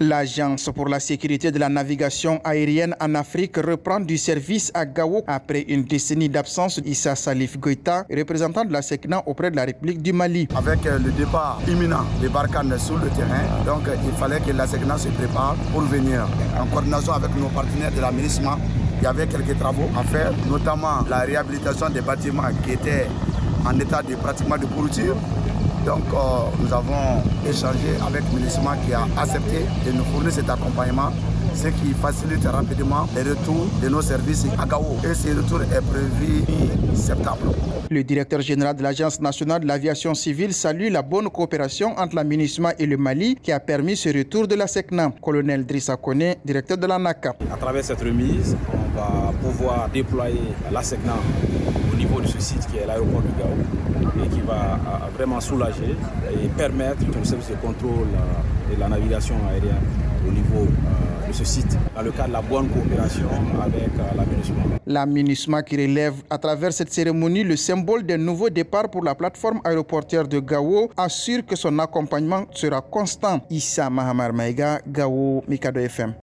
L'Agence pour la sécurité de la navigation aérienne en Afrique reprend du service à Gao après une décennie d'absence. Issa Salif Goïta, représentant de la SECNA auprès de la République du Mali. Avec euh, le départ imminent des Barkhane sur le terrain, donc euh, il fallait que la SECNA se prépare pour venir en coordination avec nos partenaires de l'aménagement. Il y avait quelques travaux à faire, notamment la réhabilitation des bâtiments qui étaient en état de pratiquement de pourriture donc nous avons échangé avec ministère qui a accepté de nous fournir cet accompagnement ce qui facilite rapidement le retour de nos services à Gao. Et ce retour est prévu en septembre. Le directeur général de l'Agence nationale de l'aviation civile salue la bonne coopération entre la MINUSMA et le Mali qui a permis ce retour de la SECNA. Colonel Drissa Kone, directeur de la NACA. À travers cette remise, on va pouvoir déployer la SECNA au niveau de ce site qui est l'aéroport de Gao et qui va vraiment soulager et permettre le service de contrôle de la navigation aérienne au niveau de ce site dans le cadre de la bonne coopération avec la MINUSMA. La qui relève à travers cette cérémonie le symbole d'un nouveau départ pour la plateforme aéroportière de Gao assure que son accompagnement sera constant. Issa Mahamar Maïga, Gao, Mikado FM.